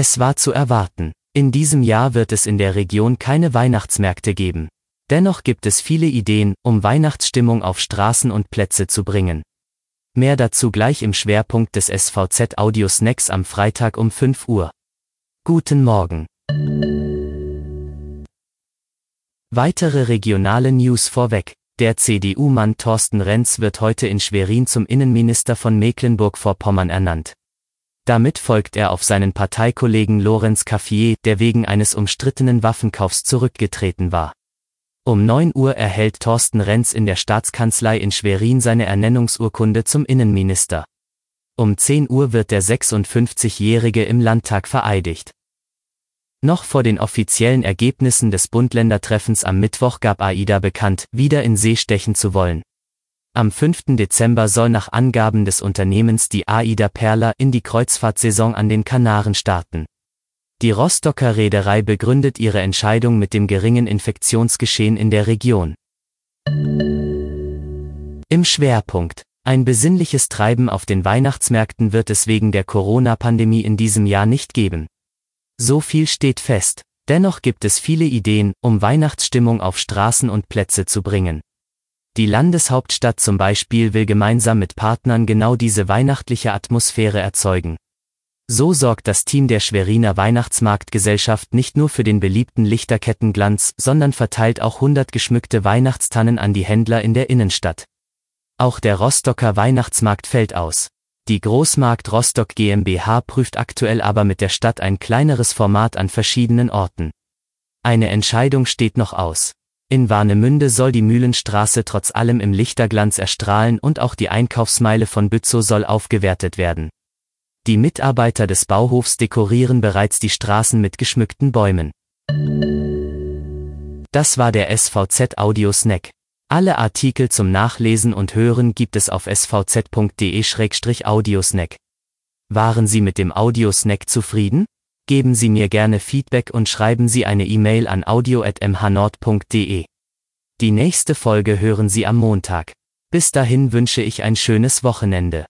Es war zu erwarten. In diesem Jahr wird es in der Region keine Weihnachtsmärkte geben. Dennoch gibt es viele Ideen, um Weihnachtsstimmung auf Straßen und Plätze zu bringen. Mehr dazu gleich im Schwerpunkt des SVZ Audio Snacks am Freitag um 5 Uhr. Guten Morgen. Weitere regionale News vorweg. Der CDU-Mann Thorsten Renz wird heute in Schwerin zum Innenminister von Mecklenburg-Vorpommern ernannt. Damit folgt er auf seinen Parteikollegen Lorenz Caffier, der wegen eines umstrittenen Waffenkaufs zurückgetreten war. Um 9 Uhr erhält Thorsten Renz in der Staatskanzlei in Schwerin seine Ernennungsurkunde zum Innenminister. Um 10 Uhr wird der 56-Jährige im Landtag vereidigt. Noch vor den offiziellen Ergebnissen des Bund-Länder-Treffens am Mittwoch gab AIDA bekannt, wieder in See stechen zu wollen. Am 5. Dezember soll nach Angaben des Unternehmens die AIDA Perla in die Kreuzfahrtsaison an den Kanaren starten. Die Rostocker Reederei begründet ihre Entscheidung mit dem geringen Infektionsgeschehen in der Region. Im Schwerpunkt. Ein besinnliches Treiben auf den Weihnachtsmärkten wird es wegen der Corona-Pandemie in diesem Jahr nicht geben. So viel steht fest. Dennoch gibt es viele Ideen, um Weihnachtsstimmung auf Straßen und Plätze zu bringen. Die Landeshauptstadt zum Beispiel will gemeinsam mit Partnern genau diese weihnachtliche Atmosphäre erzeugen. So sorgt das Team der Schweriner Weihnachtsmarktgesellschaft nicht nur für den beliebten Lichterkettenglanz, sondern verteilt auch 100 geschmückte Weihnachtstannen an die Händler in der Innenstadt. Auch der Rostocker Weihnachtsmarkt fällt aus. Die Großmarkt Rostock GmbH prüft aktuell aber mit der Stadt ein kleineres Format an verschiedenen Orten. Eine Entscheidung steht noch aus. In Warnemünde soll die Mühlenstraße trotz allem im Lichterglanz erstrahlen und auch die Einkaufsmeile von Bützow soll aufgewertet werden. Die Mitarbeiter des Bauhofs dekorieren bereits die Straßen mit geschmückten Bäumen. Das war der SVZ Audio Snack. Alle Artikel zum Nachlesen und Hören gibt es auf svz.de-audiosnack. Waren Sie mit dem Audiosnack zufrieden? Geben Sie mir gerne Feedback und schreiben Sie eine E-Mail an audio.mhnord.de. Die nächste Folge hören Sie am Montag. Bis dahin wünsche ich ein schönes Wochenende.